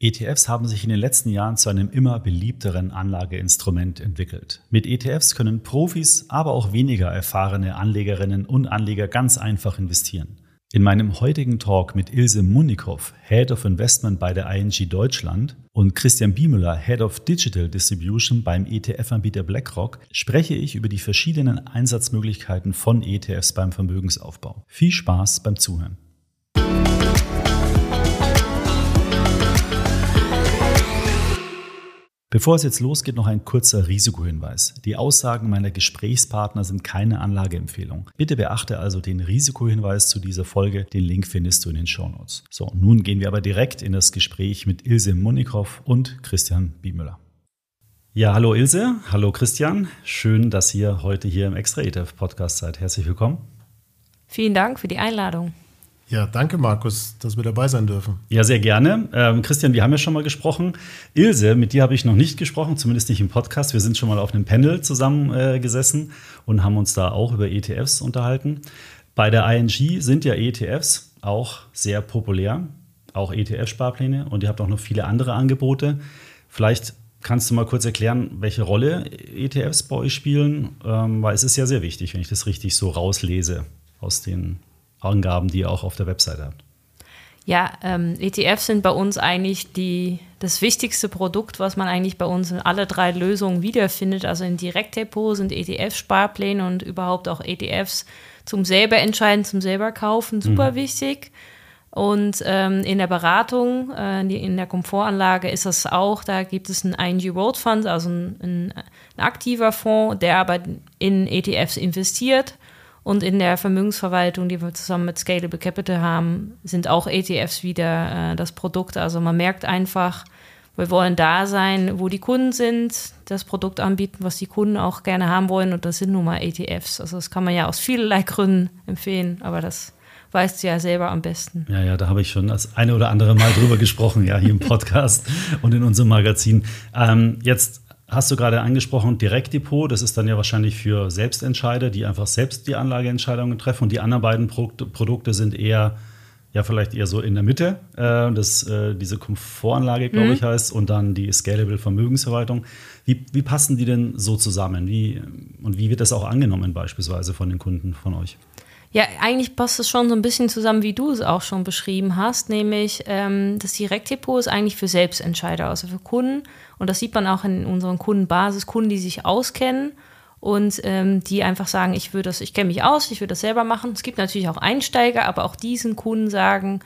ETFs haben sich in den letzten Jahren zu einem immer beliebteren Anlageinstrument entwickelt. Mit ETFs können Profis, aber auch weniger erfahrene Anlegerinnen und Anleger ganz einfach investieren. In meinem heutigen Talk mit Ilse Munikow, Head of Investment bei der ING Deutschland und Christian Biemüller, Head of Digital Distribution beim ETF-Anbieter BlackRock, spreche ich über die verschiedenen Einsatzmöglichkeiten von ETFs beim Vermögensaufbau. Viel Spaß beim Zuhören. Bevor es jetzt losgeht, noch ein kurzer Risikohinweis. Die Aussagen meiner Gesprächspartner sind keine Anlageempfehlung. Bitte beachte also den Risikohinweis zu dieser Folge. Den Link findest du in den Shownotes. So, nun gehen wir aber direkt in das Gespräch mit Ilse Munikow und Christian Biemüller. Ja, hallo Ilse, hallo Christian. Schön, dass ihr heute hier im Extra ETF Podcast seid. Herzlich willkommen. Vielen Dank für die Einladung. Ja, danke Markus, dass wir dabei sein dürfen. Ja, sehr gerne. Ähm, Christian, wir haben ja schon mal gesprochen. Ilse, mit dir habe ich noch nicht gesprochen, zumindest nicht im Podcast. Wir sind schon mal auf einem Panel zusammengesessen äh, und haben uns da auch über ETFs unterhalten. Bei der ING sind ja ETFs auch sehr populär, auch ETF-Sparpläne und ihr habt auch noch viele andere Angebote. Vielleicht kannst du mal kurz erklären, welche Rolle ETFs bei euch spielen, ähm, weil es ist ja sehr wichtig, wenn ich das richtig so rauslese aus den Angaben, die ihr auch auf der Webseite habt? Ja, ähm, ETFs sind bei uns eigentlich die, das wichtigste Produkt, was man eigentlich bei uns in alle drei Lösungen wiederfindet. Also in Direktdepot sind ETF-Sparpläne und überhaupt auch ETFs zum selber entscheiden, zum selber kaufen, super mhm. wichtig. Und ähm, in der Beratung, äh, in der Komfortanlage ist das auch, da gibt es einen ING World Fund, also ein, ein, ein aktiver Fonds, der aber in ETFs investiert und in der Vermögensverwaltung, die wir zusammen mit Scalable Capital haben, sind auch ETFs wieder äh, das Produkt. Also man merkt einfach, wir wollen da sein, wo die Kunden sind, das Produkt anbieten, was die Kunden auch gerne haben wollen. Und das sind nun mal ETFs. Also das kann man ja aus vielerlei Gründen empfehlen, aber das weißt du ja selber am besten. Ja, ja, da habe ich schon das eine oder andere Mal drüber gesprochen, ja, hier im Podcast und in unserem Magazin. Ähm, jetzt hast du gerade angesprochen, Direktdepot, das ist dann ja wahrscheinlich für Selbstentscheider, die einfach selbst die Anlageentscheidungen treffen. Und die anderen beiden Pro Produkte sind eher, ja, vielleicht eher so in der Mitte. Äh, das, äh, diese Komfortanlage, glaube mhm. ich, heißt, und dann die Scalable Vermögensverwaltung. Wie, wie passen die denn so zusammen? Wie, und wie wird das auch angenommen, beispielsweise von den Kunden von euch? Ja, eigentlich passt es schon so ein bisschen zusammen, wie du es auch schon beschrieben hast, nämlich ähm, das Direktdepot ist eigentlich für Selbstentscheider, also für Kunden. Und das sieht man auch in unseren Kundenbasis, Kunden, die sich auskennen und ähm, die einfach sagen, ich würde das, ich kenne mich aus, ich würde das selber machen. Es gibt natürlich auch Einsteiger, aber auch diesen Kunden sagen,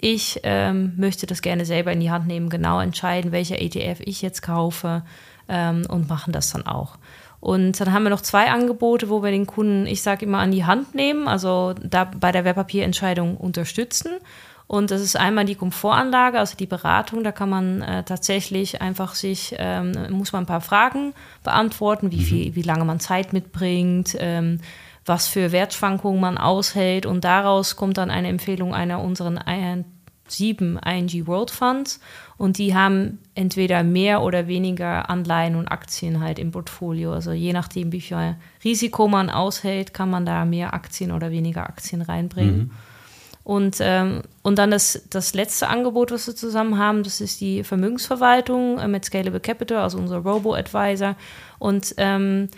ich ähm, möchte das gerne selber in die Hand nehmen, genau entscheiden, welcher ETF ich jetzt kaufe ähm, und machen das dann auch. Und dann haben wir noch zwei Angebote, wo wir den Kunden, ich sage immer, an die Hand nehmen, also da bei der Wertpapierentscheidung unterstützen. Und das ist einmal die Komfortanlage, also die Beratung. Da kann man äh, tatsächlich einfach sich, ähm, muss man ein paar Fragen beantworten, wie, mhm. viel, wie lange man Zeit mitbringt, ähm, was für Wertschwankungen man aushält. Und daraus kommt dann eine Empfehlung einer unseren sieben ING World Funds und die haben entweder mehr oder weniger Anleihen und Aktien halt im Portfolio. Also je nachdem, wie viel Risiko man aushält, kann man da mehr Aktien oder weniger Aktien reinbringen. Mhm. Und, ähm, und dann das, das letzte Angebot, was wir zusammen haben, das ist die Vermögensverwaltung äh, mit Scalable Capital, also unser Robo-Advisor. Und ähm,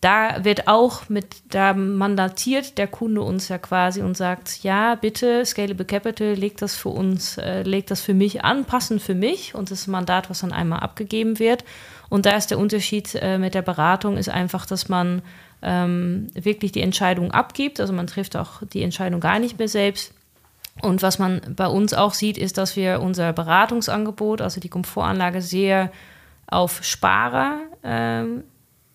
da wird auch mit, da mandatiert der Kunde uns ja quasi und sagt, ja, bitte, Scalable Capital, legt das für uns, äh, legt das für mich an, passend für mich und das Mandat, was dann einmal abgegeben wird. Und da ist der Unterschied äh, mit der Beratung, ist einfach, dass man ähm, wirklich die Entscheidung abgibt, also man trifft auch die Entscheidung gar nicht mehr selbst. Und was man bei uns auch sieht, ist, dass wir unser Beratungsangebot, also die Komfortanlage, sehr auf Sparer ähm,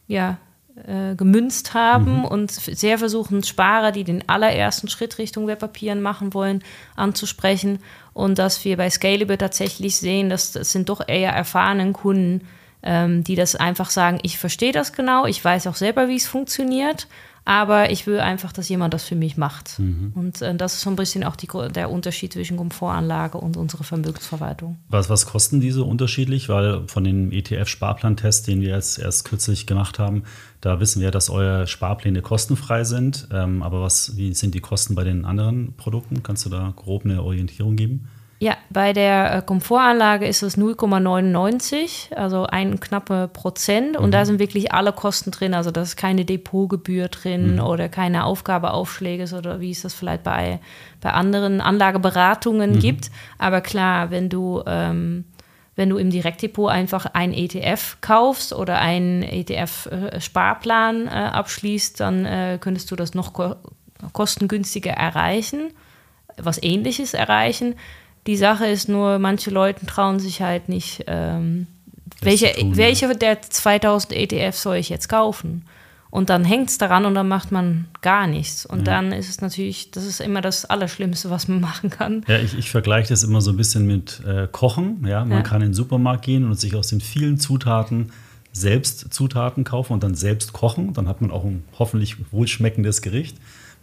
ja, äh, gemünzt haben mhm. und sehr versuchen, Sparer, die den allerersten Schritt Richtung Wertpapieren machen wollen, anzusprechen. Und dass wir bei Scalable tatsächlich sehen, dass das sind doch eher erfahrenen Kunden, ähm, die das einfach sagen, ich verstehe das genau, ich weiß auch selber, wie es funktioniert aber ich will einfach, dass jemand das für mich macht. Mhm. Und äh, das ist so ein bisschen auch die, der Unterschied zwischen Komfortanlage und unserer Vermögensverwaltung. Was, was kosten diese unterschiedlich? Weil von dem ETF-Sparplantest, den wir jetzt erst kürzlich gemacht haben, da wissen wir, dass eure Sparpläne kostenfrei sind. Ähm, aber was, wie sind die Kosten bei den anderen Produkten? Kannst du da grob eine Orientierung geben? Ja, bei der äh, Komfortanlage ist es 0,99, also ein knappe Prozent. Und Mhm. da sind wirklich alle Kosten drin. Also da ist keine Depotgebühr drin Mhm. oder keine Aufgabeaufschläge oder wie es das vielleicht bei, bei anderen Anlageberatungen Mhm. gibt. Aber klar, wenn du, ähm, wenn du im Direktdepot einfach ein ETF kaufst oder einen ETF-Sparplan äh, abschließt, dann äh, könntest du das noch ko kostengünstiger erreichen, was ähnliches erreichen. Die Sache ist nur, manche Leute trauen sich halt nicht, ähm, welche, tun, ja. welche der 2000 ETFs soll ich jetzt kaufen? Und dann hängt es daran und dann macht man gar nichts. Und dann ist es natürlich, das ist immer das Allerschlimmste, was man machen kann. Ja, ich, ich vergleiche das immer so ein bisschen mit äh, Kochen. Ja? Man Ja. kann in den Supermarkt gehen und sich aus den vielen Zutaten selbst Zutaten kaufen und dann selbst kochen. Dann hat man auch ein hoffentlich wohlschmeckendes Gericht.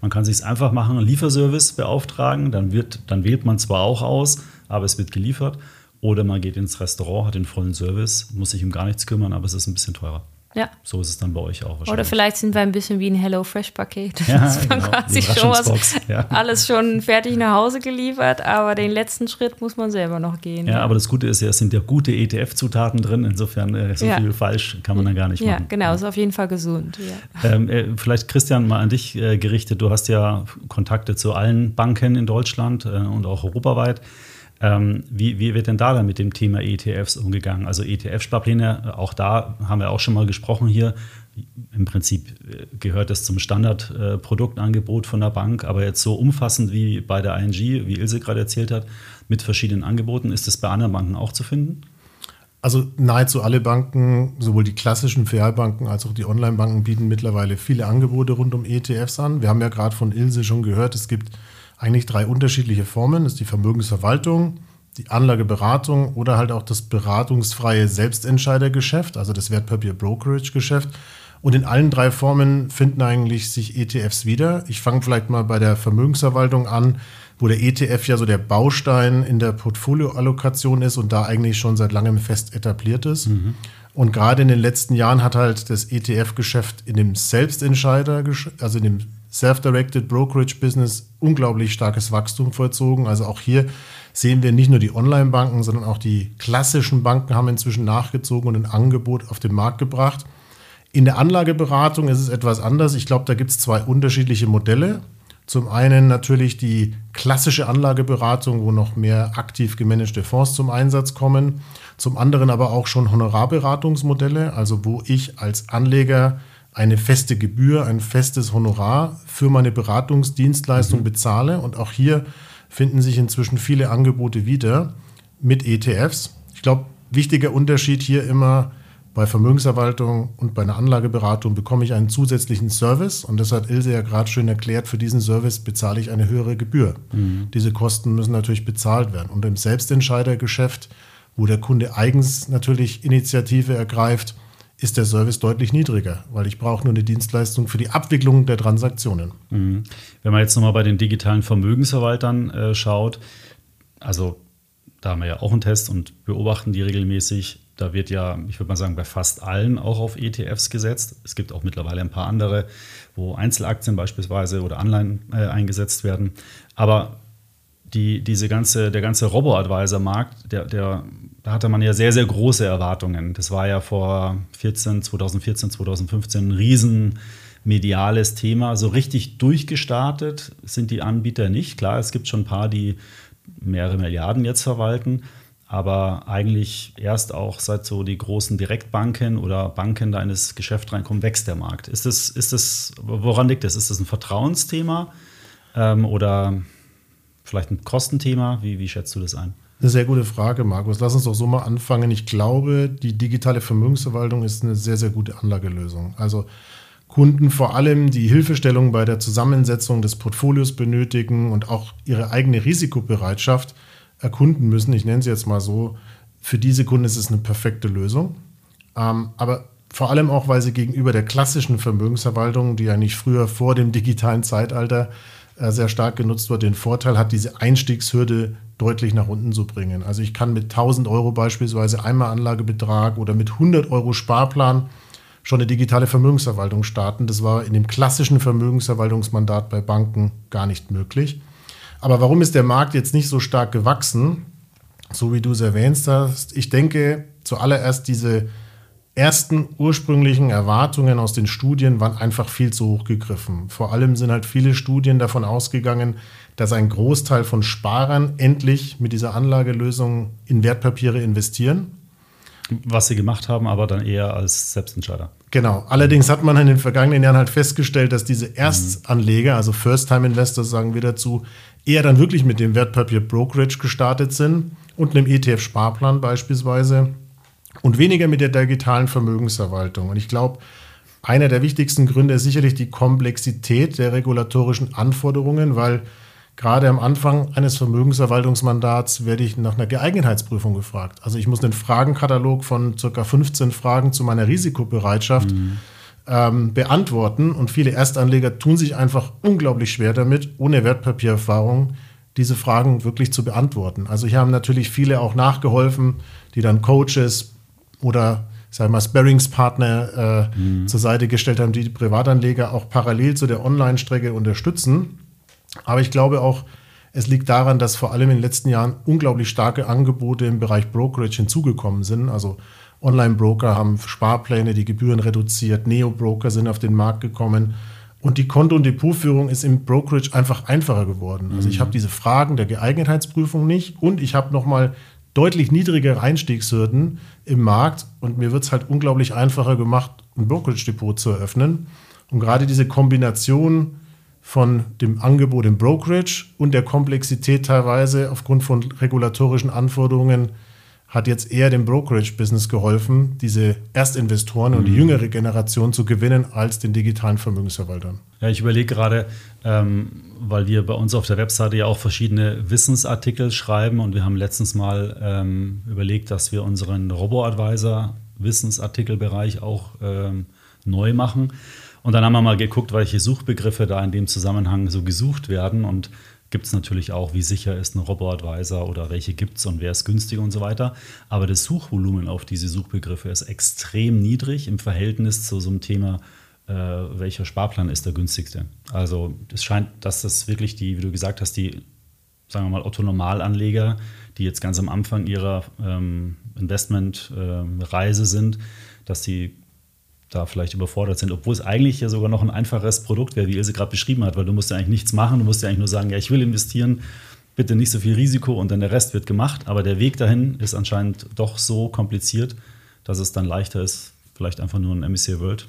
Man kann sich einfach machen, einen Lieferservice beauftragen. Dann, wird, dann wählt man zwar auch aus, aber es wird geliefert. Oder man geht ins Restaurant, hat den vollen Service, muss sich um gar nichts kümmern, aber es ist ein bisschen teurer. Ja. So ist es dann bei euch auch wahrscheinlich. Oder vielleicht sind wir ein bisschen wie ein HelloFresh-Paket. Ja, dass man genau, quasi schon was, ja. alles schon fertig nach Hause geliefert, aber den letzten Schritt muss man selber noch gehen. Ja, aber das Gute ist ja, es sind ja gute ETF-Zutaten drin. Insofern äh, so Ja. viel falsch kann man dann gar nicht ja, machen. genau, ist auf jeden Fall gesund. Ja. Ähm, äh, vielleicht Christian mal an dich äh, gerichtet. Du hast ja Kontakte zu allen Banken in Deutschland äh, und auch europaweit. Ähm, wie, wie wird denn da dann mit dem Thema ETFs umgegangen? Also ETF-Sparpläne, äh, auch da haben wir auch schon mal gesprochen hier. Im Prinzip äh, gehört das zum Standardproduktangebot von der Bank, aber jetzt so umfassend wie bei der ING, wie Ilse gerade erzählt hat, mit verschiedenen Angeboten, ist das bei anderen Banken auch zu finden? Also nahezu alle Banken, sowohl die klassischen Filialbanken als auch die Online-Banken bieten mittlerweile viele Angebote rund um ETFs an. Wir haben ja gerade von Ilse schon gehört, es gibt eigentlich drei unterschiedliche Formen. Das ist die Vermögensverwaltung, die Anlageberatung oder halt auch das beratungsfreie Selbstentscheidergeschäft, also das Wertpapier-Brokerage-Geschäft. Und in allen drei Formen finden eigentlich sich ETFs wieder. Ich fange vielleicht mal bei der Vermögensverwaltung an, wo der ETF ja so der Baustein in der Portfolioallokation ist und da eigentlich schon seit langem fest etabliert ist. Und gerade in den letzten Jahren hat halt das ETF-Geschäft in dem Selbstentscheider, also in dem Self-Directed Brokerage Business unglaublich starkes Wachstum vollzogen. Also auch hier sehen wir nicht nur die Online-Banken, sondern auch die klassischen Banken haben inzwischen nachgezogen und ein Angebot auf den Markt gebracht. In der Anlageberatung ist es etwas anders. Ich glaube, da gibt es zwei unterschiedliche Modelle. Zum einen natürlich die klassische Anlageberatung, wo noch mehr aktiv gemanagte Fonds zum Einsatz kommen. Zum anderen aber auch schon Honorarberatungsmodelle, also wo ich als Anleger eine feste Gebühr, ein festes Honorar für meine Beratungsdienstleistung bezahle. Und auch hier finden sich inzwischen viele Angebote wieder mit ETFs. Ich glaube, wichtiger Unterschied hier immer, bei Vermögensverwaltung und bei einer Anlageberatung bekomme ich einen zusätzlichen Service und das hat Ilse ja gerade schön erklärt, für diesen Service bezahle ich eine höhere Gebühr. Diese Kosten müssen natürlich bezahlt werden. Und im Selbstentscheidergeschäft, wo der Kunde eigens natürlich Initiative ergreift, ist der Service deutlich niedriger, weil ich brauche nur eine Dienstleistung für die Abwicklung der Transaktionen. Mhm. Wenn man jetzt nochmal bei den digitalen Vermögensverwaltern äh, schaut, also da haben wir ja auch einen Test und beobachten die regelmäßig. Da wird ja, ich würde mal sagen, bei fast allen auch auf ETFs gesetzt. Es gibt auch mittlerweile ein paar andere, wo Einzelaktien beispielsweise oder Anleihen äh, eingesetzt werden. Aber die, diese ganze, der ganze Robo-Advisor-Markt, der, der, da hatte man ja sehr, sehr große Erwartungen. Das war ja vor 14, 2014, 2015 ein riesen mediales Thema. So richtig durchgestartet sind die Anbieter nicht. Klar, es gibt schon ein paar, die mehrere Milliarden jetzt verwalten, aber eigentlich erst auch seit so die großen Direktbanken oder Banken da in das Geschäft reinkommen, wächst der Markt. Ist das, ist das, woran liegt das? Ist das ein Vertrauensthema ähm, oder vielleicht ein Kostenthema? Wie, wie schätzt du das ein? Eine sehr gute Frage, Markus. Lass uns doch so mal anfangen. Ich glaube, die digitale Vermögensverwaltung ist eine sehr, sehr gute Anlagelösung. Also Kunden vor allem, die Hilfestellung bei der Zusammensetzung des Portfolios benötigen und auch ihre eigene Risikobereitschaft erkunden müssen, ich nenne es jetzt mal so, für diese Kunden ist es eine perfekte Lösung. Ähm, aber vor allem auch, weil sie gegenüber der klassischen Vermögensverwaltung, die eigentlich früher vor dem digitalen Zeitalter sehr stark genutzt wird, den Vorteil hat, diese Einstiegshürde deutlich nach unten zu bringen. Also ich kann mit 1000 Euro beispielsweise einmal Anlagebetrag oder mit 100 Euro Sparplan schon eine digitale Vermögensverwaltung starten. Das war in dem klassischen Vermögensverwaltungsmandat bei Banken gar nicht möglich. Aber warum ist der Markt jetzt nicht so stark gewachsen? so wie du es erwähnt hast. Ich denke, zuallererst diese ersten ursprünglichen Erwartungen aus den Studien waren einfach viel zu hoch gegriffen. Vor allem sind halt viele Studien davon ausgegangen, dass ein Großteil von Sparern endlich mit dieser Anlagelösung in Wertpapiere investieren. Was sie gemacht haben, aber dann eher als Selbstentscheider. Genau. Allerdings hat man in den vergangenen Jahren halt festgestellt, dass diese Erstanleger, also First-Time-Investors sagen wir dazu, eher dann wirklich mit dem Wertpapier Brokerage gestartet sind und einem ETF-Sparplan beispielsweise und weniger mit der digitalen Vermögensverwaltung. Und ich glaube, einer der wichtigsten Gründe ist sicherlich die Komplexität der regulatorischen Anforderungen, weil gerade am Anfang eines Vermögensverwaltungsmandats werde ich nach einer Geeignetheitsprüfung gefragt. Also ich muss einen Fragenkatalog von ca. 15 Fragen zu meiner Risikobereitschaft mhm. ähm, beantworten. Und viele Erstanleger tun sich einfach unglaublich schwer damit, ohne Wertpapiererfahrung diese Fragen wirklich zu beantworten. Also hier haben natürlich viele auch nachgeholfen, die dann Coaches oder sagen wir mal, Sparringspartner äh, mhm. zur Seite gestellt haben, die die Privatanleger auch parallel zu der Online-Strecke unterstützen. Aber ich glaube auch, es liegt daran, dass vor allem in den letzten Jahren unglaublich starke Angebote im Bereich Brokerage hinzugekommen sind. Also Online-Broker haben Sparpläne, die Gebühren reduziert, Neo-Broker sind auf den Markt gekommen. Und die Konto- und Depotführung ist im Brokerage einfach einfacher geworden. Also ich mhm. habe diese Fragen der Geeignetheitsprüfung nicht und ich habe nochmal deutlich niedrigere Einstiegshürden im Markt und mir wird es halt unglaublich einfacher gemacht, ein Brokerage-Depot zu eröffnen. Und gerade diese Kombination von dem Angebot im Brokerage und der Komplexität teilweise aufgrund von regulatorischen Anforderungen hat jetzt eher dem Brokerage-Business geholfen, diese Erstinvestoren mhm. und die mhm. jüngere Generation zu gewinnen, als den digitalen Vermögensverwaltern. Ja, ich überlege gerade, ähm, weil wir bei uns auf der Webseite ja auch verschiedene Wissensartikel schreiben und wir haben letztens mal ähm, überlegt, dass wir unseren Robo-Advisor Wissensartikelbereich auch ähm, neu machen. Und dann haben wir mal geguckt, welche Suchbegriffe da in dem Zusammenhang so gesucht werden. Und gibt es natürlich auch, wie sicher ist ein Robo-Advisor oder welche gibt es und wer ist günstiger und so weiter. Aber das Suchvolumen auf diese Suchbegriffe ist extrem niedrig im Verhältnis zu so einem Thema, äh, welcher Sparplan ist der günstigste. Also es scheint, dass das wirklich die, wie du gesagt hast, die, sagen wir mal, Otto-Normalanleger, die jetzt ganz am Anfang ihrer ähm, Investmentreise äh, sind, dass die da vielleicht überfordert sind, obwohl es eigentlich ja sogar noch ein einfaches Produkt wäre, wie Ilse gerade beschrieben hat, weil du musst ja eigentlich nichts machen, du musst ja eigentlich nur sagen, ja, ich will investieren, bitte nicht so viel Risiko und dann der Rest wird gemacht. Aber der Weg dahin ist anscheinend doch so kompliziert, dass es dann leichter ist, vielleicht einfach nur ein MSCI World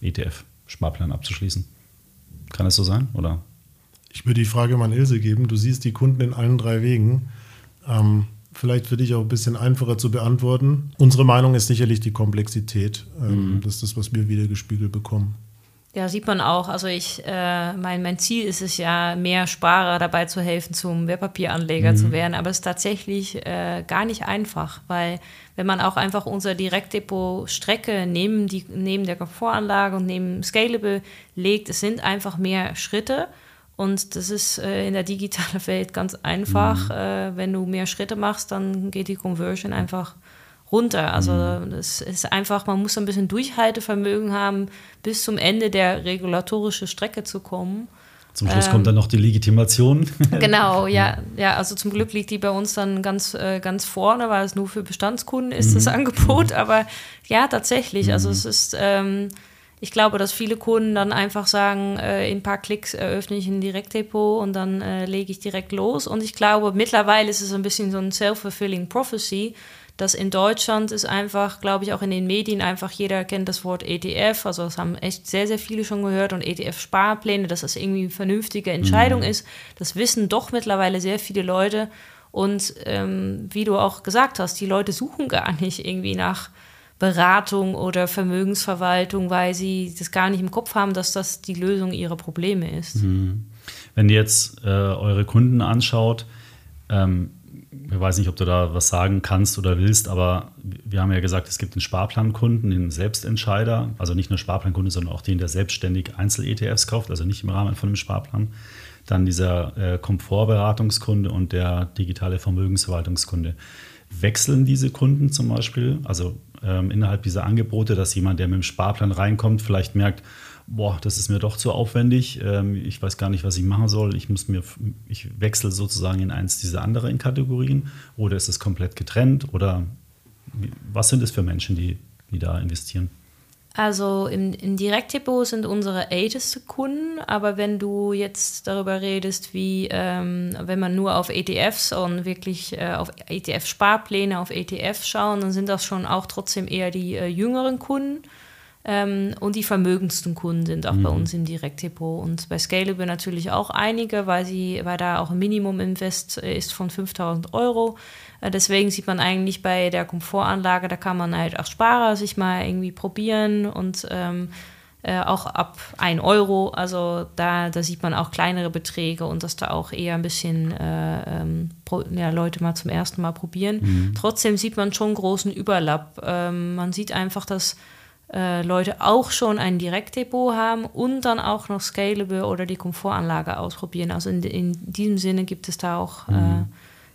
ETF Sparplan abzuschließen. Kann es so sein, oder? Ich würde die Frage mal an Ilse geben. Du siehst die Kunden in allen drei Wegen. Ähm, vielleicht für dich auch ein bisschen einfacher zu beantworten. Unsere Meinung ist sicherlich die Komplexität. Ähm, mhm. Das ist das, was wir wieder gespiegelt bekommen. Ja, sieht man auch. Also ich, äh, mein, mein Ziel ist es ja, mehr Sparer dabei zu helfen, zum Wertpapieranleger mhm. zu werden. Aber es ist tatsächlich äh, gar nicht einfach, weil wenn man auch einfach unser Direktdepot-Strecke neben, die, neben der Komfortanlage und neben Scalable legt, es sind einfach mehr Schritte. Und das ist äh, in der digitalen Welt ganz einfach. Mhm. Äh, wenn du mehr Schritte machst, dann geht die Conversion einfach runter. Also mhm. das ist einfach, man muss ein bisschen Durchhaltevermögen haben, bis zum Ende der regulatorischen Strecke zu kommen. Zum Schluss ähm, kommt dann noch die Legitimation. Genau, ja, ja. Also zum Glück liegt die bei uns dann ganz, äh, ganz vorne, weil es nur für Bestandskunden ist, mhm. das Angebot. Aber ja, tatsächlich. Also mhm. es ist ähm, ich glaube, dass viele Kunden dann einfach sagen, äh, in ein paar Klicks eröffne ich ein Direktdepot und dann äh, lege ich direkt los. Und ich glaube, mittlerweile ist es ein bisschen so ein self-fulfilling prophecy, dass in Deutschland ist einfach, glaube ich, auch in den Medien einfach jeder kennt das Wort ETF. Also das haben echt sehr, sehr viele schon gehört und ETF-Sparpläne, dass das irgendwie eine vernünftige Entscheidung mhm. ist. Das wissen doch mittlerweile sehr viele Leute. Und ähm, wie du auch gesagt hast, die Leute suchen gar nicht irgendwie nach Beratung oder Vermögensverwaltung, weil sie das gar nicht im Kopf haben, dass das die Lösung ihrer Probleme ist. Mhm. Wenn ihr jetzt äh, eure Kunden anschaut, ähm, ich weiß nicht, ob du da was sagen kannst oder willst, aber wir haben ja gesagt, es gibt den Sparplankunden, den Selbstentscheider, also nicht nur Sparplankunde, sondern auch den, der selbstständig Einzel-ETFs kauft, also nicht im Rahmen von einem Sparplan. Dann dieser äh, Komfortberatungskunde und der digitale Vermögensverwaltungskunde. Wechseln diese Kunden zum Beispiel? Also ähm, innerhalb dieser Angebote, dass jemand, der mit dem Sparplan reinkommt, vielleicht merkt, boah, das ist mir doch zu aufwendig, ähm, ich weiß gar nicht, was ich machen soll, ich muss mir, ich wechsle sozusagen in eins dieser anderen Kategorien oder ist es komplett getrennt oder was sind es für Menschen, die, die da investieren? Also im, im Direktdepot sind unsere älteste Kunden, aber wenn du jetzt darüber redest, wie ähm, wenn man nur auf ETFs und wirklich äh, auf ETF-Sparpläne, auf ETFs schauen, dann sind das schon auch trotzdem eher die äh, jüngeren Kunden. Ähm, und die vermögendsten Kunden sind auch mhm. bei uns im Direktdepot. Und bei Scalable natürlich auch einige, weil, sie, weil da auch ein Minimum-Invest äh, ist von 5000 Euro. Äh, deswegen sieht man eigentlich bei der Komfortanlage, da kann man halt als Sparer sich mal irgendwie probieren und ähm, äh, auch ab 1 Euro. Also da, da sieht man auch kleinere Beträge und dass da auch eher ein bisschen äh, ähm, pro, ja, Leute mal zum ersten Mal probieren. Mhm. Trotzdem sieht man schon großen Überlapp. Ähm, man sieht einfach, dass äh, Leute auch schon ein Direktdepot haben und dann auch noch Scalable oder die Komfortanlage ausprobieren. Also in, in diesem Sinne gibt es da auch äh, mhm.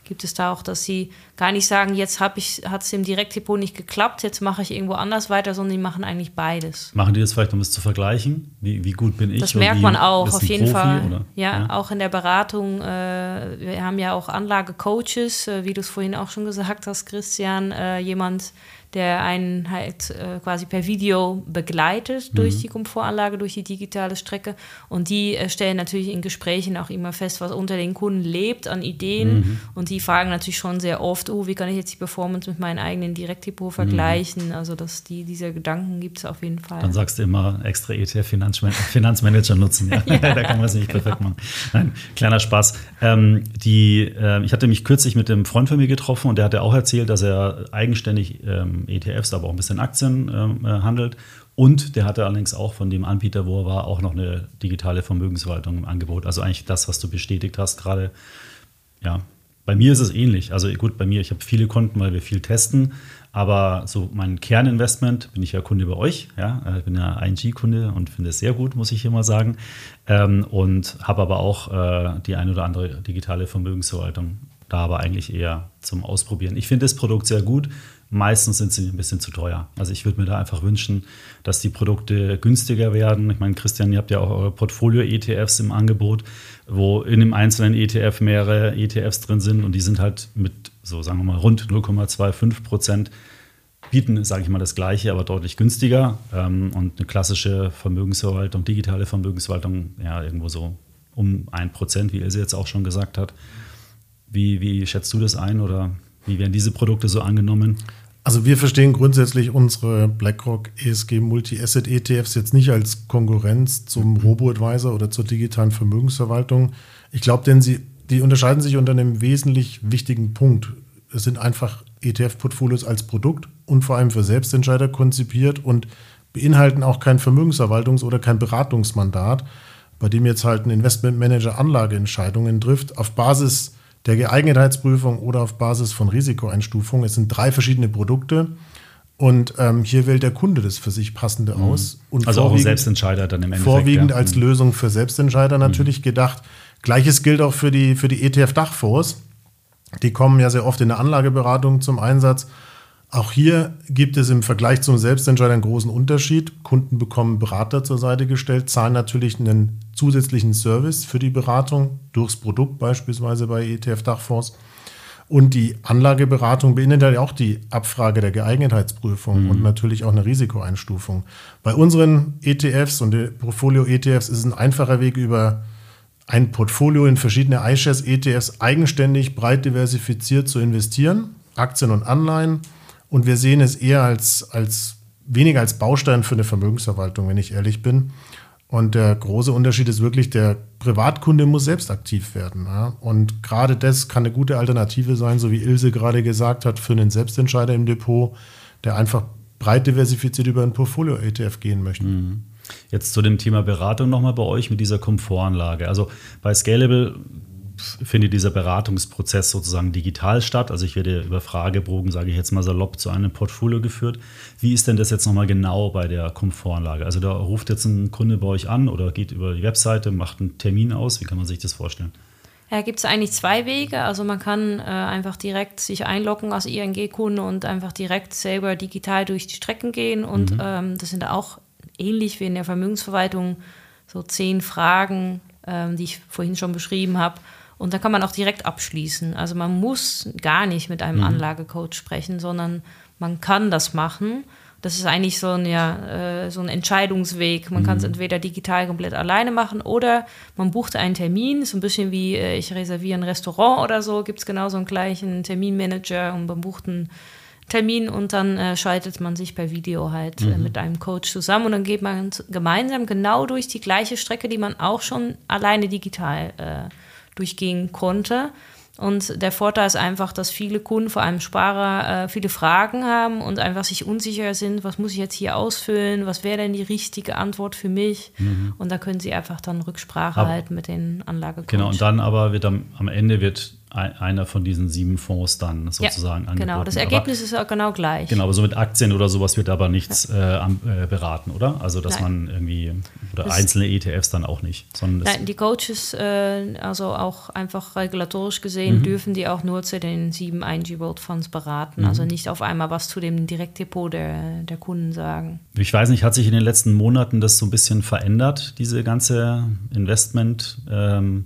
Gibt es da auch, dass sie gar nicht sagen, jetzt hat es im Direktdepot nicht geklappt, jetzt mache ich irgendwo anders weiter, sondern die machen eigentlich beides. Machen die das vielleicht, um es zu vergleichen? Wie, wie gut bin ich? Das merkt man auch, auf jeden Profi, Fall. Ja, ja, auch in der Beratung. Äh, wir haben ja auch Anlagecoaches, äh, wie du es vorhin auch schon gesagt hast, Christian, äh, jemand, der einen halt äh, quasi per Video begleitet mhm. durch die Komfortanlage, durch die digitale Strecke. Und die äh, stellen natürlich in Gesprächen auch immer fest, was unter den Kunden lebt an Ideen. Mhm. Und die fragen natürlich schon sehr oft, oh, wie kann ich jetzt die Performance mit meinem eigenen Direktdepot mhm. vergleichen? Mhm. Also dass die, diese Gedanken gibt es auf jeden Fall. Dann sagst du immer extra ETF-Finanzmanager nutzen. Ja. ja. da kann man es nicht perfekt machen. Nein, kleiner Spaß. Ähm, die, äh, ich hatte mich kürzlich mit einem Freund von mir getroffen und der hatte auch erzählt, dass er eigenständig ähm, ETFs, aber auch ein bisschen Aktien ähm, äh, handelt. Und der hatte allerdings auch von dem Anbieter, wo er war, auch noch eine digitale Vermögensverwaltung im Angebot. Also eigentlich das, was du bestätigt hast gerade. Ja, bei mir ist es ähnlich. Also gut, bei mir, ich habe viele Konten, weil wir viel testen. Aber so mein Kerninvestment bin ich ja Kunde bei euch. Ja, äh, ich bin ja ING-Kunde und finde es sehr gut, muss ich immer sagen. Ähm, und habe aber auch äh, die ein oder andere digitale Vermögensverwaltung. Da aber eigentlich eher zum Ausprobieren. Ich finde das Produkt sehr gut. Meistens sind sie ein bisschen zu teuer. Also ich würde mir da einfach wünschen, dass die Produkte günstiger werden. Ich meine, Christian, ihr habt ja auch eure Portfolio-ETFs im Angebot, wo in dem einzelnen ETF mehrere ETFs drin sind und die sind halt mit, so sagen wir mal, rund 0,25 Prozent bieten, sage ich mal, das Gleiche, aber deutlich günstiger. Ähm, und eine klassische Vermögensverwaltung, digitale Vermögensverwaltung, ja, irgendwo so um ein Prozent, wie Ilse jetzt auch schon gesagt hat. Wie, wie schätzt du das ein oder wie werden diese Produkte so angenommen? Also wir verstehen grundsätzlich unsere BlackRock ESG Multi-Asset ETFs jetzt nicht als Konkurrenz zum mhm. Robo-Advisor oder zur digitalen Vermögensverwaltung. Ich glaube, denn sie, die unterscheiden sich unter einem wesentlich wichtigen Punkt. Es sind einfach ETF-Portfolios als Produkt und vor allem für Selbstentscheider konzipiert und beinhalten auch kein Vermögensverwaltungs- oder kein Beratungsmandat, bei dem jetzt halt ein Investmentmanager Anlageentscheidungen trifft auf Basis der Geeignetheitsprüfung oder auf Basis von Risikoeinstufung. Es sind drei verschiedene Produkte. Und ähm, hier wählt der Kunde das für sich passende mhm. aus. Und also auch ein Selbstentscheider dann im Endeffekt. Vorwiegend ja. als mhm. Lösung für Selbstentscheider natürlich mhm. gedacht. Gleiches gilt auch für die, für die ETF-Dachfonds. Die kommen ja sehr oft in der Anlageberatung zum Einsatz. Auch hier gibt es im Vergleich zum Selbstentscheider einen großen Unterschied. Kunden bekommen Berater zur Seite gestellt, zahlen natürlich einen zusätzlichen Service für die Beratung durchs Produkt, beispielsweise bei ETF-Dachfonds. Und die Anlageberatung beinhaltet ja auch die Abfrage der Geeignetheitsprüfung mhm. und natürlich auch eine Risikoeinstufung. Bei unseren ETFs und Portfolio-ETFs ist es ein einfacher Weg über ein Portfolio in verschiedene iShares-ETFs eigenständig breit diversifiziert zu investieren, Aktien und Anleihen und wir sehen es eher als, als weniger als Baustein für eine Vermögensverwaltung, wenn ich ehrlich bin. Und der große Unterschied ist wirklich, der Privatkunde muss selbst aktiv werden. Ja? Und gerade das kann eine gute Alternative sein, so wie Ilse gerade gesagt hat, für einen Selbstentscheider im Depot, der einfach breit diversifiziert über ein Portfolio-ETF gehen möchte. Mhm. Jetzt zu dem Thema Beratung nochmal bei euch mit dieser Komfortanlage. Also bei Scalable findet dieser Beratungsprozess sozusagen digital statt. Also ich werde über Fragebogen, sage ich jetzt mal salopp, zu einem Portfolio geführt. Wie ist denn das jetzt nochmal genau bei der Komfortanlage? Also da ruft jetzt ein Kunde bei euch an oder geht über die Webseite, macht einen Termin aus. Wie kann man sich das vorstellen? Da gibt es eigentlich zwei Wege. Also man kann äh, einfach direkt sich einloggen als ING-Kunde und einfach direkt selber digital durch die Strecken gehen. Und mhm. ähm, das sind auch ähnlich wie in der Vermögensverwaltung so zehn Fragen, ähm, die ich vorhin schon beschrieben habe. Und da kann man auch direkt abschließen. Also man muss gar nicht mit einem mhm. Anlagecoach sprechen, sondern man kann das machen. Das ist eigentlich so ein, ja, äh, so ein Entscheidungsweg. Man mhm. kann es entweder digital komplett alleine machen oder man bucht einen Termin. So ein bisschen wie äh, ich reserviere ein Restaurant oder so, gibt es genau so einen gleichen Terminmanager und man bucht einen Termin und dann äh, schaltet man sich per Video halt äh, mhm. mit einem Coach zusammen und dann geht man gemeinsam genau durch die gleiche Strecke, die man auch schon alleine digital äh, durchgehen konnte. Und der Vorteil ist einfach, dass viele Kunden, vor allem Sparer, äh, viele Fragen haben und einfach sich unsicher sind, was muss ich jetzt hier ausfüllen, was wäre denn die richtige Antwort für mich? Mhm. Und da können sie einfach dann Rücksprache aber, halten mit den Anlagecoach. Genau, und dann aber wird am, am Ende wird einer von diesen sieben Fonds dann sozusagen ja, angeboten. Genau, das Ergebnis aber, ist auch genau gleich. Genau, aber so mit Aktien oder sowas wird aber nichts ja. äh, äh, beraten, oder? Also, dass Nein. man irgendwie, oder das einzelne ETFs dann auch nicht. Sondern Nein, die Coaches, äh, also auch einfach regulatorisch gesehen, mhm. dürfen die auch nur zu den sieben IG World Funds beraten. Mhm. Also nicht auf einmal was zu dem Direktdepot der, der Kunden sagen. Ich weiß nicht, hat sich in den letzten Monaten das so ein bisschen verändert, diese ganze Investment- ähm,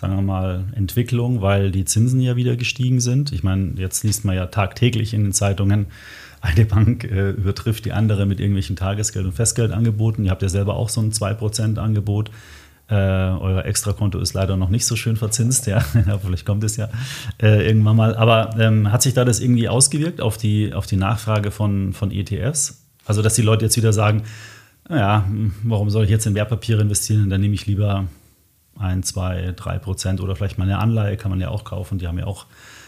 sagen wir mal, Entwicklung, weil die Zinsen ja wieder gestiegen sind. Ich meine, jetzt liest man ja tagtäglich in den Zeitungen, eine Bank äh, übertrifft die andere mit irgendwelchen Tagesgeld- und Festgeldangeboten. Ihr habt ja selber auch so ein 2%-Angebot. Äh, euer Extrakonto ist leider noch nicht so schön verzinst, ja. Vielleicht kommt es ja äh, irgendwann mal. Aber ähm, hat sich da das irgendwie ausgewirkt auf die, auf die Nachfrage von, von ETFs? Also, dass die Leute jetzt wieder sagen, naja, warum soll ich jetzt in Wertpapiere investieren? Dann nehme ich lieber ein, zwei, drei Prozent oder vielleicht mal eine Anleihe kann man ja auch kaufen. Die haben ja auch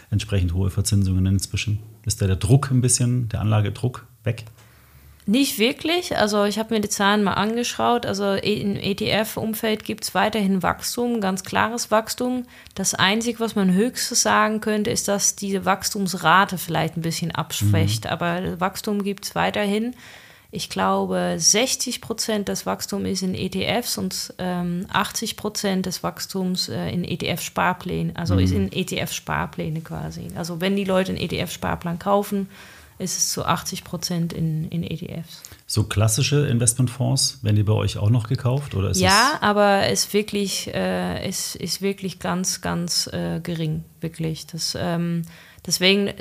entsprechend hohe Verzinsungen inzwischen. Ist da der Druck ein bisschen, der Anlagedruck weg? Nicht wirklich. Also ich habe mir die Zahlen mal angeschaut. Also im ETF-Umfeld gibt es weiterhin Wachstum, ganz klares Wachstum. Das Einzige, was man höchstens sagen könnte, ist, dass diese Wachstumsrate vielleicht ein bisschen abschwächt. Mhm. Aber Wachstum gibt es weiterhin ich glaube, 60 Prozent des Wachstums ist in ETFs und ähm, 80 Prozent des Wachstums äh, in ETF-Sparplänen, also mhm. ist in ETF-Sparpläne quasi. Also wenn die Leute einen ETF-Sparplan kaufen, ist es zu 80 Prozent in, in ETFs. So klassische Investmentfonds, werden die bei euch auch noch gekauft? Oder ja, aber es ist wirklich, äh, ist, ist wirklich ganz, ganz äh, gering, wirklich. Das, ähm, Deswegen,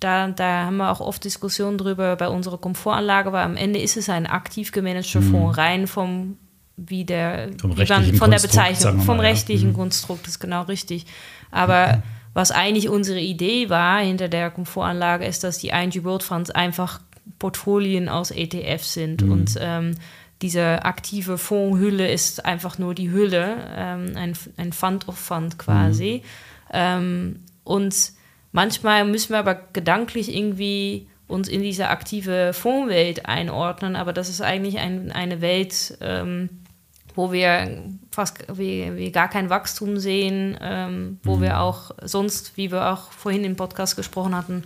da, da haben wir auch oft Diskussionen drüber bei unserer Komfortanlage, weil am Ende ist es ein aktiv gemanagter mhm. Fonds, rein vom wie der vom wie man, von der Bezeichnung, vom mal, rechtlichen ja. Mhm. Konstrukt, ist genau richtig. Aber mhm. was eigentlich unsere Idee war hinter der Komfortanlage, ist, dass die ING World Funds einfach Portfolien aus ETF sind mhm. und ähm, diese aktive Fondshülle ist einfach nur die Hülle, ähm, ein, ein Fund of Fund quasi. Mhm. Ähm, und Manchmal müssen wir aber gedanklich irgendwie uns in diese aktive Fondswelt einordnen, aber das ist eigentlich ein, eine Welt, ähm, wo wir fast wie, wie, gar kein Wachstum sehen, ähm, wo mhm. wir auch sonst, wie wir auch vorhin im Podcast gesprochen hatten,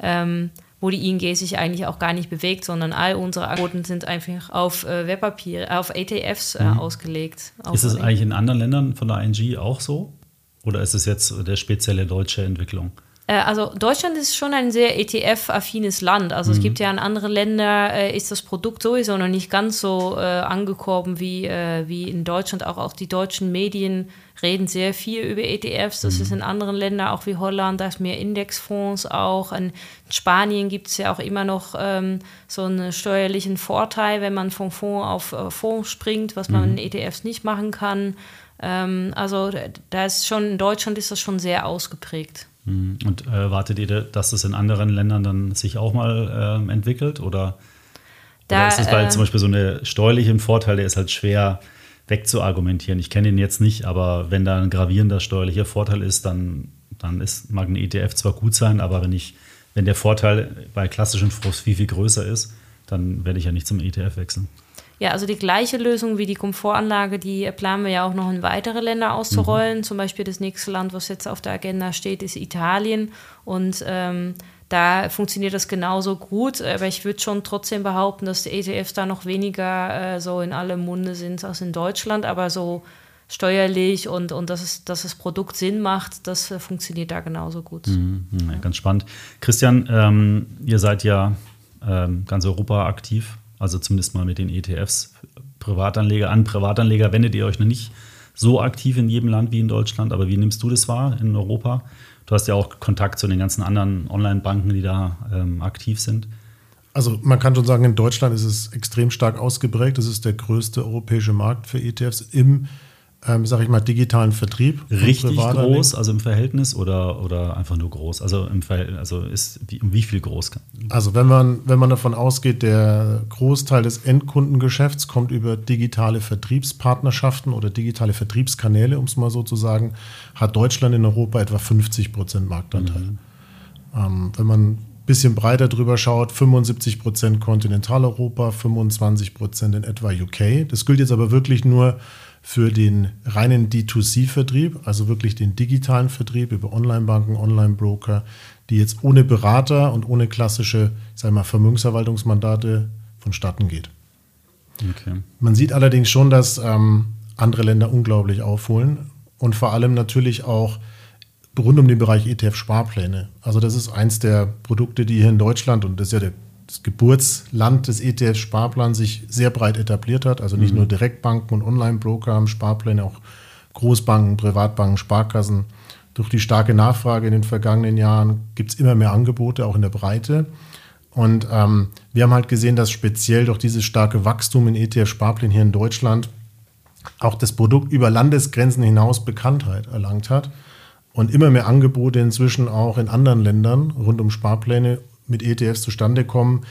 ähm, wo die ING sich eigentlich auch gar nicht bewegt, sondern all unsere Angebote sind einfach auf äh, Wertpapiere, auf ETFs äh, mhm. ausgelegt. Ist es eigentlich in anderen Ländern von der ING auch so? Oder ist es jetzt der spezielle deutsche Entwicklung? Äh, also Deutschland ist schon ein sehr ETF-affines Land. Also mhm. es gibt ja in anderen Ländern, äh, ist das Produkt sowieso noch nicht ganz so äh, angekommen wie, äh, wie in Deutschland. Auch, auch die deutschen Medien reden sehr viel über ETFs. Das mhm. ist in anderen Ländern, auch wie Holland, da ist mehr Indexfonds auch. In Spanien gibt es ja auch immer noch ähm, so einen steuerlichen Vorteil, wenn man vom Fonds auf äh, Fonds springt, was man mhm. in ETFs nicht machen kann. Ähm, also da ist schon, in Deutschland ist das schon sehr ausgeprägt. Mhm. Und äh, erwartet ihr, dass es in anderen Ländern dann sich auch mal äh, entwickelt? Oder, da, oder ist es, weil äh, zum Beispiel so eine steuerliche Vorteil, der ist halt schwer wegzuargumentieren. Ich kenne ihn jetzt nicht, aber wenn da ein gravierender steuerlicher Vorteil ist, dann, dann ist, mag ein ETF zwar gut sein, aber wenn ich, wenn der Vorteil bei klassischen Fonds viel, viel größer ist, dann werde ich ja nicht zum ETF wechseln. Ja, also die gleiche Lösung wie die Komfortanlage, die planen wir ja auch noch in weitere Länder auszurollen. Mhm. Zum Beispiel das nächste Land, was jetzt auf der Agenda steht, ist Italien. Und ähm, da funktioniert das genauso gut. Aber ich würde schon trotzdem behaupten, dass die ETFs da noch weniger äh, so in alle Munde sind als in Deutschland. Aber so steuerlich und, und dass, es, dass das Produkt Sinn macht, das äh, funktioniert da genauso gut. Mhm, ja, ganz spannend. Christian, ähm, ihr seid ja ähm, ganz Europa aktiv, also zumindest mal mit den ETFs. Privatanleger an Privatanleger wendet ihr euch noch nicht so aktiv in jedem Land wie in Deutschland, aber wie nimmst du das wahr in Europa? Du hast ja auch Kontakt zu den ganzen anderen Online-Banken, die da ähm, aktiv sind. Also man kann schon sagen, in Deutschland ist es extrem stark ausgeprägt. Das ist der größte europäische Markt für ETFs im ähm, sag ich mal, digitalen Vertrieb. Richtig groß, also im Verhältnis oder, oder einfach nur groß? Also im Verhältnis, also ist wie, um wie viel groß? Also wenn man, wenn man davon ausgeht, der Großteil des Endkundengeschäfts kommt über digitale Vertriebspartnerschaften oder digitale Vertriebskanäle, um es mal so zu sagen, hat Deutschland in Europa etwa 50 Prozent Marktanteil. Mhm. Ähm, wenn man ein bisschen breiter drüber schaut, 75 Prozent Kontinentaleuropa, 25 Prozent in etwa UK. Das gilt jetzt aber wirklich nur für den reinen D2C-Vertrieb, also wirklich den digitalen Vertrieb über Online-Banken, Online-Broker, die jetzt ohne Berater und ohne klassische sag mal, Vermögensverwaltungsmandate vonstatten geht. Okay. Man sieht allerdings schon, dass ähm, andere Länder unglaublich aufholen und vor allem natürlich auch rund um den Bereich ETF-Sparpläne. Also das ist eins der Produkte, die hier in Deutschland, und das ist ja der das Geburtsland des ETF-Sparplans sich sehr breit etabliert hat. Also nicht mhm. nur Direktbanken und Online-Broker haben Sparpläne, auch Großbanken, Privatbanken, Sparkassen. Durch die starke Nachfrage in den vergangenen Jahren gibt es immer mehr Angebote, auch in der Breite. Und ähm, wir haben halt gesehen, dass speziell durch dieses starke Wachstum in ETF-Sparplänen hier in Deutschland auch das Produkt über Landesgrenzen hinaus Bekanntheit erlangt hat und immer mehr Angebote inzwischen auch in anderen Ländern rund um Sparpläne mit ETFs zustande kommen.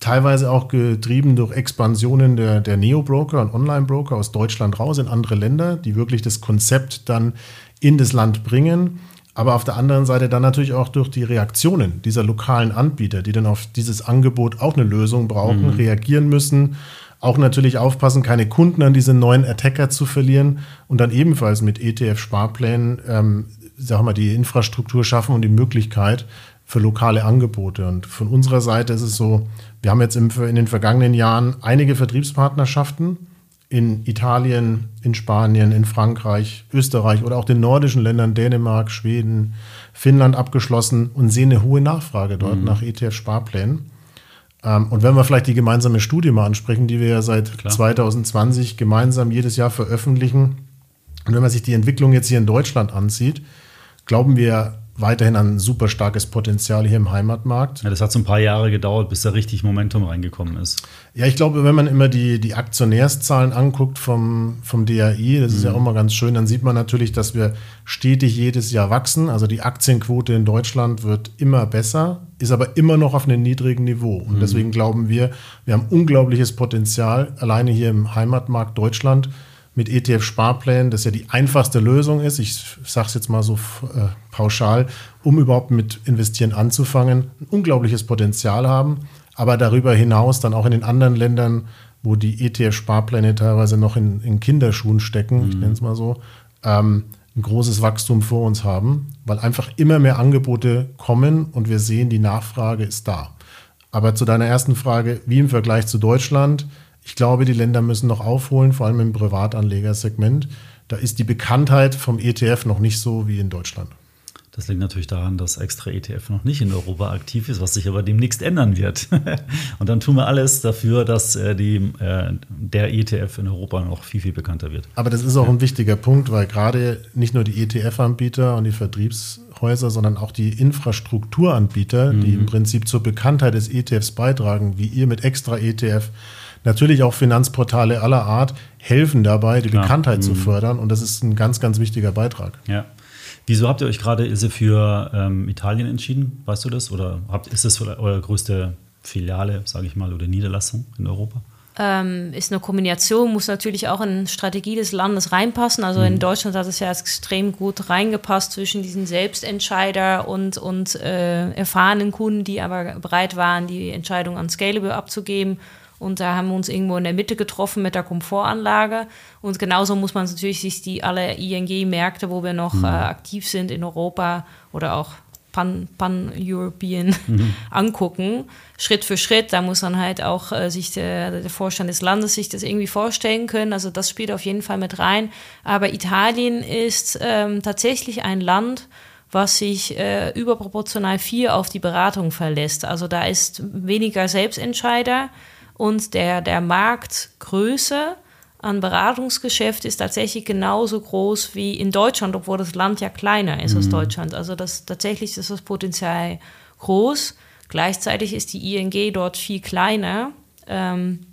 Teilweise auch getrieben durch Expansionen der, der Neo-Broker und Online-Broker aus Deutschland raus in andere Länder, die wirklich das Konzept dann in das Land bringen. Aber auf der anderen Seite dann natürlich auch durch die Reaktionen dieser lokalen Anbieter, die dann auf dieses Angebot auch eine Lösung brauchen, mhm. reagieren müssen. Auch natürlich aufpassen, keine Kunden an diese neuen Attacker zu verlieren und dann ebenfalls mit ETF-Sparplänen, ähm, sagen wir, die Infrastruktur schaffen und die Möglichkeit, für lokale Angebote. Und von unserer Seite ist es so, wir haben jetzt in den vergangenen Jahren einige Vertriebspartnerschaften in Italien, in Spanien, in Frankreich, Österreich oder auch den nordischen Ländern Dänemark, Schweden, Finnland abgeschlossen und sehen eine hohe Nachfrage dort mhm. nach ETF-Sparplänen. Ähm, und wenn wir vielleicht die gemeinsame Studie mal ansprechen, die wir ja seit Klar. 2020 gemeinsam jedes Jahr veröffentlichen, und wenn man sich die Entwicklung jetzt hier in Deutschland ansieht, glauben wir weiterhin ein super starkes Potenzial hier im Heimatmarkt. Ja, das hat so ein paar Jahre gedauert, bis da richtig Momentum reingekommen ist. Ja, ich glaube, wenn man immer die, die Aktionärszahlen anguckt vom, vom DAI, das mhm. ist ja mhm. auch mal ganz schön, dann sieht man natürlich, dass wir stetig jedes Jahr wachsen. Also die Aktienquote in Deutschland wird immer besser, ist aber immer noch auf einem niedrigen Niveau. Und mhm. deswegen glauben wir, wir haben unglaubliches Potenzial, alleine hier im Heimatmarkt Deutschland mit ETF-Sparplänen, das ja die einfachste Lösung ist, ich sage es jetzt mal so äh, pauschal, um überhaupt mit Investieren anzufangen, ein unglaubliches Potenzial haben, aber darüber hinaus dann auch in den anderen Ländern, wo die ETF-Sparpläne teilweise noch in, in Kinderschuhen stecken, mhm. ich nenne es mal so, ähm, ein großes Wachstum vor uns haben, weil einfach immer mehr Angebote kommen und wir sehen, die Nachfrage ist da. Aber zu deiner ersten Frage, wie im Vergleich zu Deutschland, ich glaube, die Länder müssen noch aufholen, vor allem im Privatanlegersegment. Da ist die Bekanntheit vom ETF noch nicht so wie in Deutschland. Das liegt natürlich daran, dass extra ETF noch nicht in Europa aktiv ist, was sich aber demnächst ändern wird. und dann tun wir alles dafür, dass äh, die, äh, der ETF in Europa noch viel, viel bekannter wird. Aber das ist auch ein wichtiger Punkt, weil gerade nicht nur die ETF-Anbieter und die Vertriebshäuser, sondern auch die Infrastrukturanbieter, mhm. die im Prinzip zur Bekanntheit des ETFs beitragen, wie ihr mit extra ETF, Natürlich auch Finanzportale aller Art helfen dabei, die Klar. Bekanntheit mhm. zu fördern. Und das ist ein ganz, ganz wichtiger Beitrag. Ja. Wieso habt ihr euch gerade für ähm, Italien entschieden? Weißt du das? Oder habt, ist das eure größte Filiale, sage ich mal, oder Niederlassung in Europa? Ähm, ist eine Kombination, muss natürlich auch in Strategie des Landes reinpassen. Also mhm. in Deutschland hat es ja extrem gut reingepasst zwischen diesen Selbstentscheider und, und äh, erfahrenen Kunden, die aber bereit waren, die Entscheidung an Scalable abzugeben und da haben wir uns irgendwo in der Mitte getroffen mit der Komfortanlage. Und genauso muss man natürlich sich die alle ING-Märkte, wo wir noch mhm. äh, aktiv sind in Europa oder auch pan-European mhm. angucken, Schritt für Schritt. Da muss dann halt auch äh, sich der, der, Vorstand des Landes sich das irgendwie vorstellen können. Also das spielt auf jeden Fall mit rein. Aber Italien ist ähm, tatsächlich ein Land, was sich äh, überproportional viel auf die Beratung verlässt. Also da ist weniger Selbstentscheider und der, der Marktgröße an Beratungsgeschäft ist tatsächlich genauso groß wie in Deutschland, obwohl das Land ja kleiner ist mhm. als Deutschland. Also das, tatsächlich ist das Potenzial groß. Gleichzeitig ist die ING dort viel kleiner. Ähm,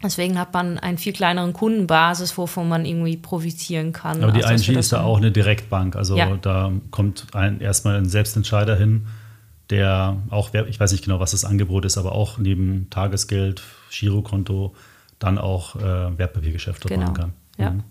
deswegen hat man einen viel kleineren Kundenbasis, wovon man irgendwie profitieren kann. Aber die also, ING ist da auch eine Direktbank. Also ja. da kommt ein, erstmal ein Selbstentscheider hin, der auch, ich weiß nicht genau, was das Angebot ist, aber auch neben Tagesgeld, Girokonto, dann auch äh, Wertpapiergeschäfte genau. machen kann. Ja. Mhm.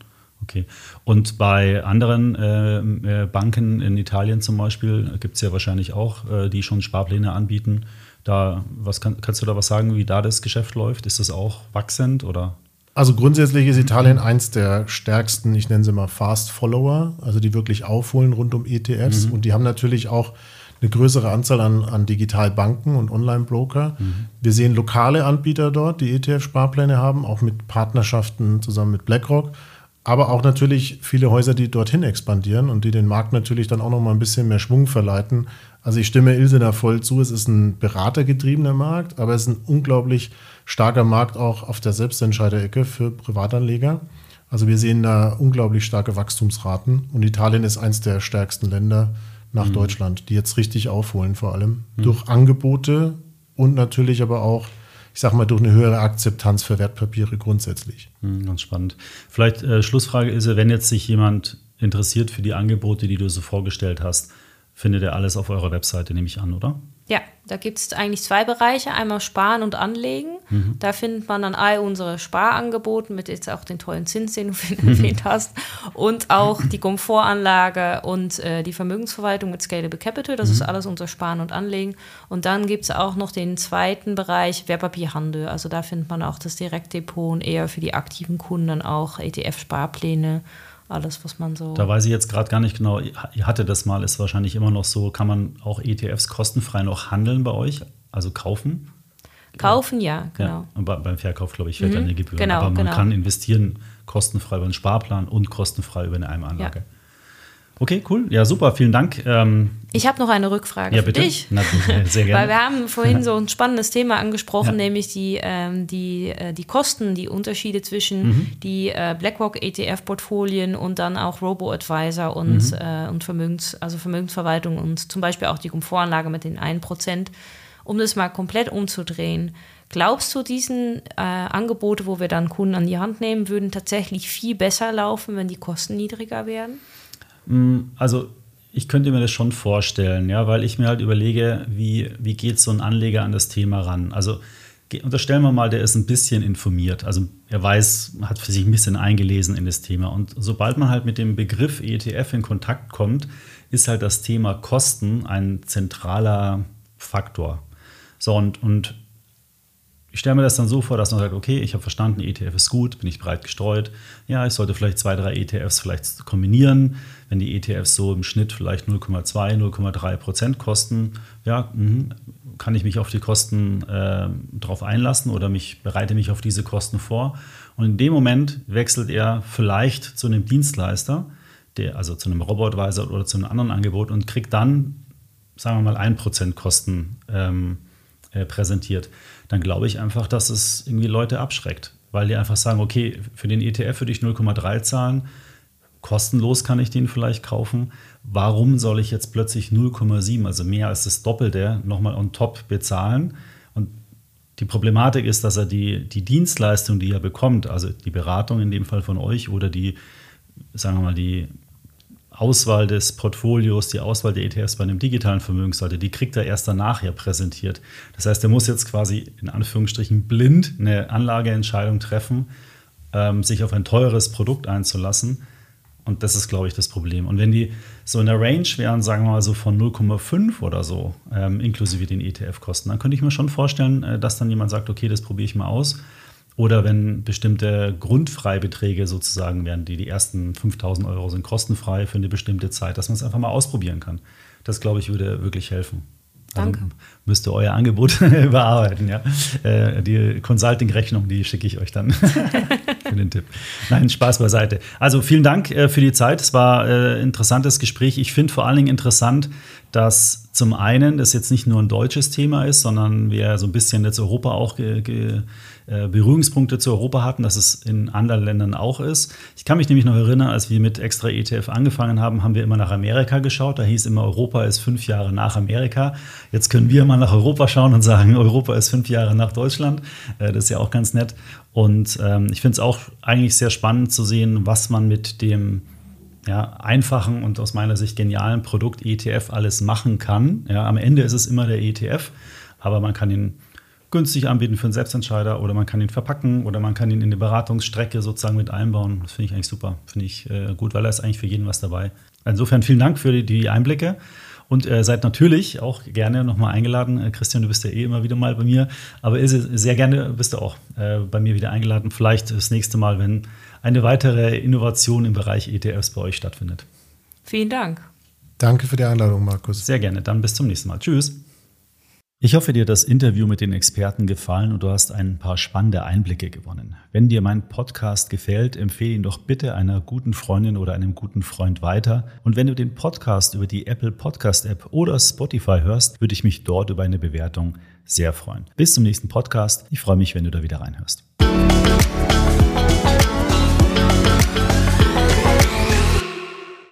Okay. Und bei anderen äh, äh, Banken in Italien zum Beispiel gibt es ja wahrscheinlich auch, äh, die schon Sparpläne anbieten. Da, was kann, kannst du da was sagen, wie da das Geschäft läuft? Ist das auch wachsend oder? Also grundsätzlich ist Italien eins der stärksten, ich nenne sie mal Fast Follower, also die wirklich aufholen rund um ETFs. Mhm. Und die haben natürlich auch eine größere Anzahl an, an Digitalbanken und Online-Broker. Mhm. Wir sehen lokale Anbieter dort, die ETF-Sparpläne haben, auch mit Partnerschaften zusammen mit BlackRock. Aber auch natürlich viele Häuser, die dorthin expandieren und die den Markt natürlich dann auch noch mal ein bisschen mehr Schwung verleiten. Also ich stimme Ilse da voll zu. Es ist ein beratergetriebener Markt, aber es ist ein unglaublich starker Markt auch auf der Selbstentscheiderecke für Privatanleger. Also wir sehen da unglaublich starke Wachstumsraten und Italien ist eines der stärksten Länder nach mhm. Deutschland, die jetzt richtig aufholen, vor allem mhm. durch Angebote und natürlich aber auch, ich sag mal, durch eine höhere Akzeptanz für Wertpapiere grundsätzlich. Mhm, ganz spannend. Vielleicht äh, Schlussfrage ist, wenn jetzt sich jemand interessiert für die Angebote, die du so vorgestellt hast, findet er alles auf eurer Webseite, nehme ich an, oder? Ja, da gibt es eigentlich zwei Bereiche. Einmal Sparen und Anlegen. Mhm. Da findet man dann all unsere Sparangebote mit jetzt auch den tollen Zins, den du erwähnt hast. Und auch die Komfortanlage und äh, die Vermögensverwaltung mit Scalable Capital. Das mhm. ist alles unser Sparen und Anlegen. Und dann gibt es auch noch den zweiten Bereich Wertpapierhandel. Also da findet man auch das Direktdepot und eher für die aktiven Kunden auch ETF-Sparpläne alles, was man so. Da weiß ich jetzt gerade gar nicht genau, ihr hatte das mal, ist wahrscheinlich immer noch so, kann man auch ETFs kostenfrei noch handeln bei euch, also kaufen? Kaufen, ja, genau. Ja, und beim Verkauf, glaube ich, fällt mhm, dann eine Gebühr. Genau, Aber man genau. kann investieren kostenfrei über einen Sparplan und kostenfrei über eine Einmalanlage. Ja. Okay, cool. Ja, super. Vielen Dank. Ähm, ich habe noch eine Rückfrage ja, für bitte? dich. Natürlich, sehr gerne. Weil wir haben vorhin so ein spannendes Thema angesprochen, ja. nämlich die, ähm, die, äh, die Kosten, die Unterschiede zwischen mhm. die äh, BlackRock ETF-Portfolien und dann auch Robo-Advisor und, mhm. äh, und Vermögens, also Vermögensverwaltung und zum Beispiel auch die Komfortanlage mit den 1%. Um das mal komplett umzudrehen, Glaubst du, diesen äh, Angebote, wo wir dann Kunden an die Hand nehmen, würden tatsächlich viel besser laufen, wenn die Kosten niedriger wären? Mm, also ich könnte mir das schon vorstellen, ja, weil ich mir halt überlege, wie, wie geht so ein Anleger an das Thema ran? Also unterstellen wir mal, der ist ein bisschen informiert. Also er weiß, hat für sich ein bisschen eingelesen in das Thema. Und sobald man halt mit dem Begriff ETF in Kontakt kommt, ist halt das Thema Kosten ein zentraler Faktor. So, und, und ich stelle mir das dann so vor, dass man sagt, okay, ich habe verstanden, ETF ist gut, bin ich breit gestreut. Ja, ich sollte vielleicht zwei, drei ETFs vielleicht kombinieren. Wenn die ETFs so im Schnitt vielleicht 0,2, 0,3 Prozent kosten, ja, mh, kann ich mich auf die Kosten äh, drauf einlassen oder mich bereite mich auf diese Kosten vor. Und in dem Moment wechselt er vielleicht zu einem Dienstleister, der, also zu einem Robotweiser oder zu einem anderen Angebot und kriegt dann, sagen wir mal, 1% Kosten ähm, äh, präsentiert dann glaube ich einfach, dass es irgendwie Leute abschreckt, weil die einfach sagen, okay, für den ETF würde ich 0,3 zahlen, kostenlos kann ich den vielleicht kaufen. Warum soll ich jetzt plötzlich 0,7, also mehr als das Doppelte, nochmal on top bezahlen? Und die Problematik ist, dass er die, die Dienstleistung, die er bekommt, also die Beratung in dem Fall von euch oder die, sagen wir mal, die Auswahl des Portfolios, die Auswahl der ETFs bei einem digitalen Vermögensseite, die kriegt er erst danach ja präsentiert. Das heißt, er muss jetzt quasi in Anführungsstrichen blind eine Anlageentscheidung treffen, ähm, sich auf ein teures Produkt einzulassen. Und das ist, glaube ich, das Problem. Und wenn die so in der Range wären, sagen wir mal so von 0,5 oder so, ähm, inklusive den ETF-Kosten, dann könnte ich mir schon vorstellen, äh, dass dann jemand sagt, okay, das probiere ich mal aus. Oder wenn bestimmte Grundfreibeträge sozusagen werden, die die ersten 5000 Euro sind kostenfrei für eine bestimmte Zeit, dass man es einfach mal ausprobieren kann. Das, glaube ich, würde wirklich helfen. Danke. Also müsst ihr euer Angebot überarbeiten, ja. Äh, die Consulting-Rechnung, die schicke ich euch dann für den Tipp. Nein, Spaß beiseite. Also vielen Dank äh, für die Zeit. Es war ein äh, interessantes Gespräch. Ich finde vor allen Dingen interessant, dass zum einen das jetzt nicht nur ein deutsches Thema ist, sondern wir so ein bisschen jetzt Europa auch ge, ge, Berührungspunkte zu Europa hatten, dass es in anderen Ländern auch ist. Ich kann mich nämlich noch erinnern, als wir mit Extra ETF angefangen haben, haben wir immer nach Amerika geschaut. Da hieß immer, Europa ist fünf Jahre nach Amerika. Jetzt können wir mal nach Europa schauen und sagen, Europa ist fünf Jahre nach Deutschland. Äh, das ist ja auch ganz nett. Und ähm, ich finde es auch eigentlich sehr spannend zu sehen, was man mit dem ja, einfachen und aus meiner Sicht genialen Produkt ETF alles machen kann. Ja, am Ende ist es immer der ETF, aber man kann ihn günstig anbieten für einen Selbstentscheider oder man kann ihn verpacken oder man kann ihn in die Beratungsstrecke sozusagen mit einbauen. Das finde ich eigentlich super, finde ich äh, gut, weil da ist eigentlich für jeden was dabei. Insofern vielen Dank für die, die Einblicke. Und äh, seid natürlich auch gerne nochmal eingeladen. Äh, Christian, du bist ja eh immer wieder mal bei mir. Aber Ilse, sehr gerne bist du auch äh, bei mir wieder eingeladen. Vielleicht das nächste Mal, wenn eine weitere Innovation im Bereich ETFs bei euch stattfindet. Vielen Dank. Danke für die Einladung, Markus. Sehr gerne. Dann bis zum nächsten Mal. Tschüss. Ich hoffe, dir das Interview mit den Experten gefallen und du hast ein paar spannende Einblicke gewonnen. Wenn dir mein Podcast gefällt, empfehle ihn doch bitte einer guten Freundin oder einem guten Freund weiter. Und wenn du den Podcast über die Apple Podcast App oder Spotify hörst, würde ich mich dort über eine Bewertung sehr freuen. Bis zum nächsten Podcast. Ich freue mich, wenn du da wieder reinhörst.